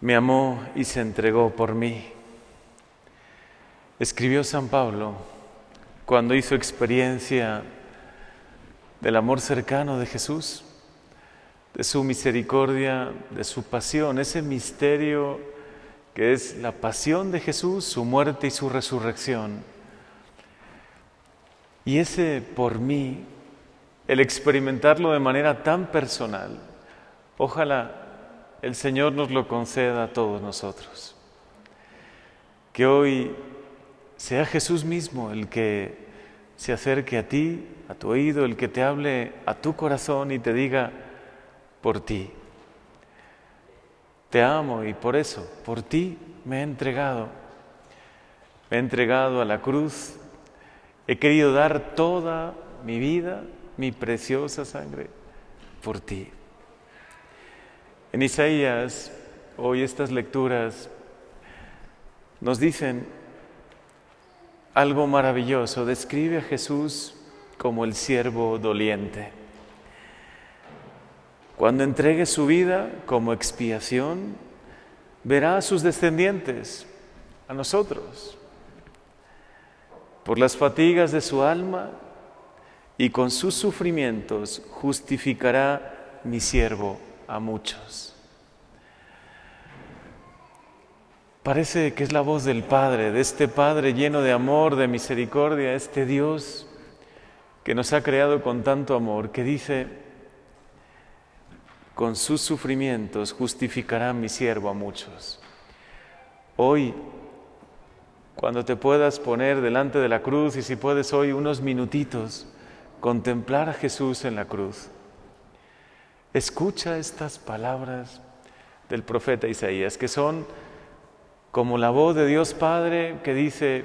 me amó y se entregó por mí. Escribió San Pablo cuando hizo experiencia del amor cercano de Jesús, de su misericordia, de su pasión, ese misterio que es la pasión de Jesús, su muerte y su resurrección. Y ese por mí, el experimentarlo de manera tan personal, ojalá el Señor nos lo conceda a todos nosotros. Que hoy sea Jesús mismo el que se acerque a ti, a tu oído, el que te hable a tu corazón y te diga por ti. Te amo y por eso, por ti me he entregado. Me he entregado a la cruz. He querido dar toda mi vida, mi preciosa sangre, por ti. En Isaías, hoy estas lecturas nos dicen algo maravilloso, describe a Jesús como el siervo doliente. Cuando entregue su vida como expiación, verá a sus descendientes, a nosotros, por las fatigas de su alma y con sus sufrimientos justificará mi siervo a muchos. Parece que es la voz del Padre, de este Padre lleno de amor, de misericordia, este Dios que nos ha creado con tanto amor, que dice, con sus sufrimientos justificará mi siervo a muchos. Hoy, cuando te puedas poner delante de la cruz y si puedes hoy unos minutitos, contemplar a Jesús en la cruz Escucha estas palabras del profeta Isaías, que son como la voz de Dios Padre que dice,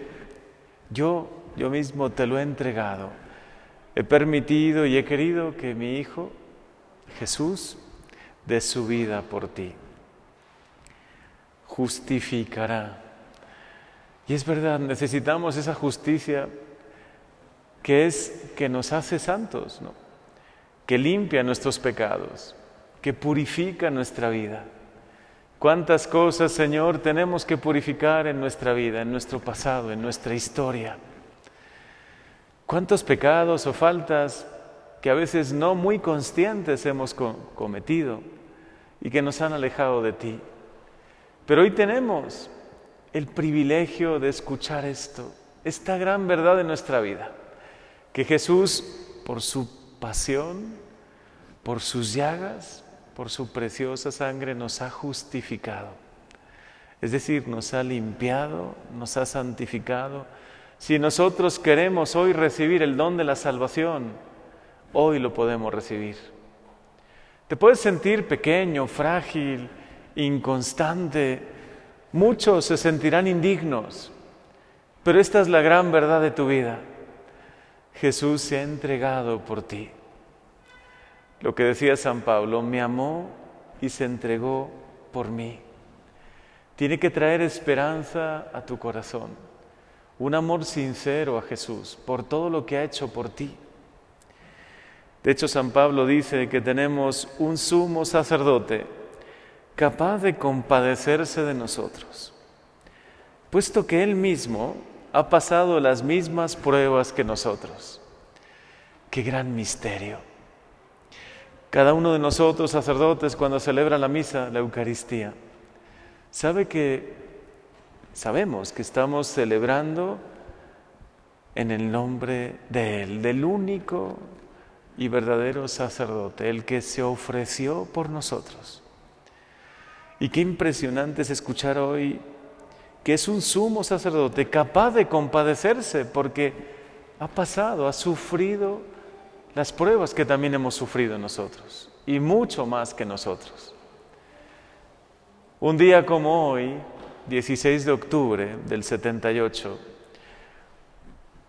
yo, yo mismo te lo he entregado, he permitido y he querido que mi Hijo Jesús dé su vida por ti. Justificará. Y es verdad, necesitamos esa justicia que es que nos hace santos, ¿no? Que limpia nuestros pecados, que purifica nuestra vida. ¿Cuántas cosas, Señor, tenemos que purificar en nuestra vida, en nuestro pasado, en nuestra historia? ¿Cuántos pecados o faltas que a veces no muy conscientes hemos cometido y que nos han alejado de ti? Pero hoy tenemos el privilegio de escuchar esto, esta gran verdad de nuestra vida, que Jesús, por su por sus llagas, por su preciosa sangre nos ha justificado. Es decir, nos ha limpiado, nos ha santificado. Si nosotros queremos hoy recibir el don de la salvación, hoy lo podemos recibir. Te puedes sentir pequeño, frágil, inconstante. Muchos se sentirán indignos, pero esta es la gran verdad de tu vida. Jesús se ha entregado por ti. Lo que decía San Pablo, me amó y se entregó por mí. Tiene que traer esperanza a tu corazón, un amor sincero a Jesús por todo lo que ha hecho por ti. De hecho, San Pablo dice que tenemos un sumo sacerdote capaz de compadecerse de nosotros, puesto que Él mismo ha pasado las mismas pruebas que nosotros. Qué gran misterio. Cada uno de nosotros, sacerdotes, cuando celebra la misa, la Eucaristía, sabe que sabemos que estamos celebrando en el nombre de Él, del único y verdadero sacerdote, el que se ofreció por nosotros. Y qué impresionante es escuchar hoy que es un sumo sacerdote capaz de compadecerse porque ha pasado, ha sufrido las pruebas que también hemos sufrido nosotros y mucho más que nosotros. Un día como hoy, 16 de octubre del 78,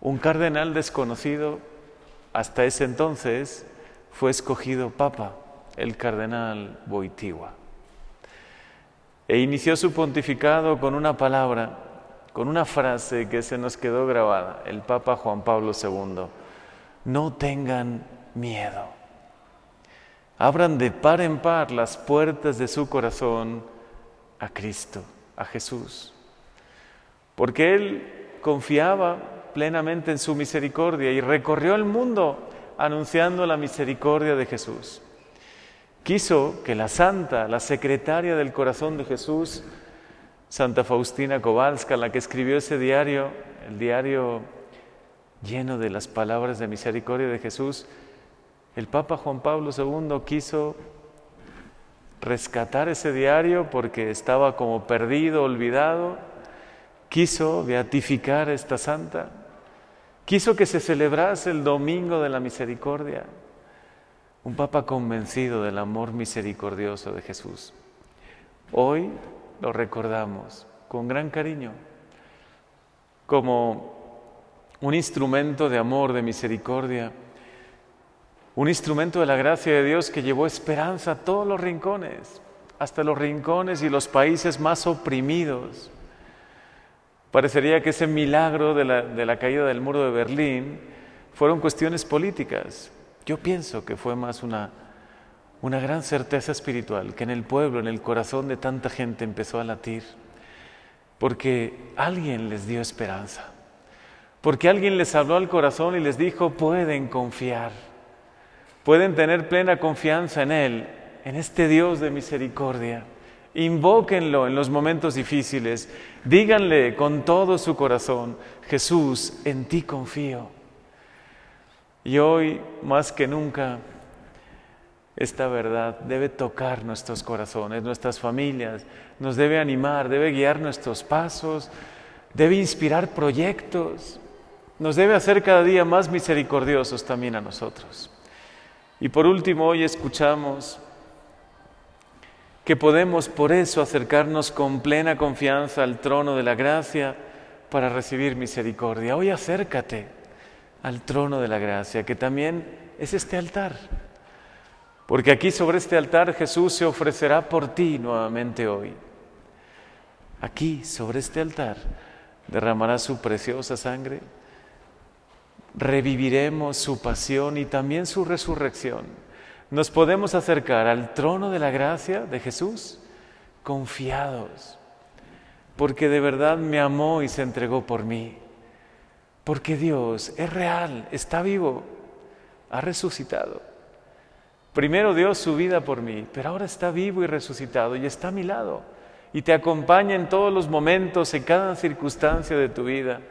un cardenal desconocido hasta ese entonces fue escogido papa, el cardenal Boitigua e inició su pontificado con una palabra, con una frase que se nos quedó grabada, el Papa Juan Pablo II, no tengan miedo. Abran de par en par las puertas de su corazón a Cristo, a Jesús, porque Él confiaba plenamente en su misericordia y recorrió el mundo anunciando la misericordia de Jesús. Quiso que la santa, la secretaria del corazón de Jesús, Santa Faustina Kowalska, la que escribió ese diario, el diario lleno de las palabras de misericordia de Jesús, el Papa Juan Pablo II quiso rescatar ese diario porque estaba como perdido, olvidado, quiso beatificar a esta santa, quiso que se celebrase el domingo de la misericordia, un Papa convencido del amor misericordioso de Jesús. Hoy lo recordamos con gran cariño, como un instrumento de amor, de misericordia, un instrumento de la gracia de Dios que llevó esperanza a todos los rincones, hasta los rincones y los países más oprimidos. Parecería que ese milagro de la, de la caída del muro de Berlín fueron cuestiones políticas. Yo pienso que fue más una una gran certeza espiritual que en el pueblo, en el corazón de tanta gente empezó a latir, porque alguien les dio esperanza, porque alguien les habló al corazón y les dijo, pueden confiar, pueden tener plena confianza en Él, en este Dios de misericordia. Invóquenlo en los momentos difíciles, díganle con todo su corazón, Jesús, en ti confío. Y hoy, más que nunca, esta verdad debe tocar nuestros corazones, nuestras familias, nos debe animar, debe guiar nuestros pasos, debe inspirar proyectos, nos debe hacer cada día más misericordiosos también a nosotros. Y por último, hoy escuchamos que podemos por eso acercarnos con plena confianza al trono de la gracia para recibir misericordia. Hoy acércate al trono de la gracia, que también es este altar porque aquí sobre este altar Jesús se ofrecerá por ti nuevamente hoy. Aquí sobre este altar derramará su preciosa sangre. Reviviremos su pasión y también su resurrección. Nos podemos acercar al trono de la gracia de Jesús confiados, porque de verdad me amó y se entregó por mí. Porque Dios es real, está vivo, ha resucitado. Primero dio su vida por mí, pero ahora está vivo y resucitado y está a mi lado y te acompaña en todos los momentos, en cada circunstancia de tu vida.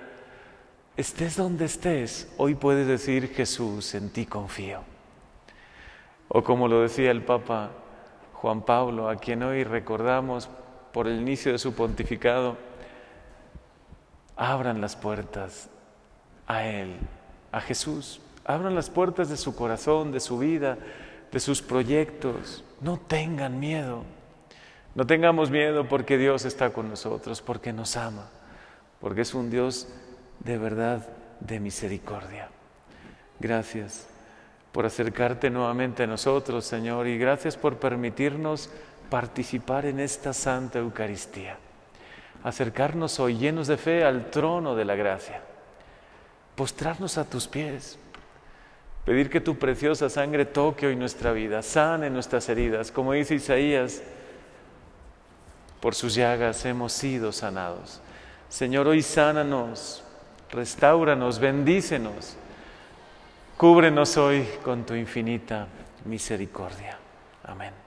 Estés donde estés, hoy puedes decir Jesús, en ti confío. O como lo decía el Papa Juan Pablo, a quien hoy recordamos por el inicio de su pontificado, abran las puertas a Él, a Jesús, abran las puertas de su corazón, de su vida, de sus proyectos. No tengan miedo. No tengamos miedo porque Dios está con nosotros, porque nos ama, porque es un Dios de verdad, de misericordia. Gracias por acercarte nuevamente a nosotros, Señor, y gracias por permitirnos participar en esta Santa Eucaristía. Acercarnos hoy llenos de fe al trono de la gracia. Postrarnos a tus pies Pedir que tu preciosa sangre toque hoy nuestra vida, sane nuestras heridas. Como dice Isaías, por sus llagas hemos sido sanados. Señor, hoy sánanos, restauranos, bendícenos. Cúbrenos hoy con tu infinita misericordia. Amén.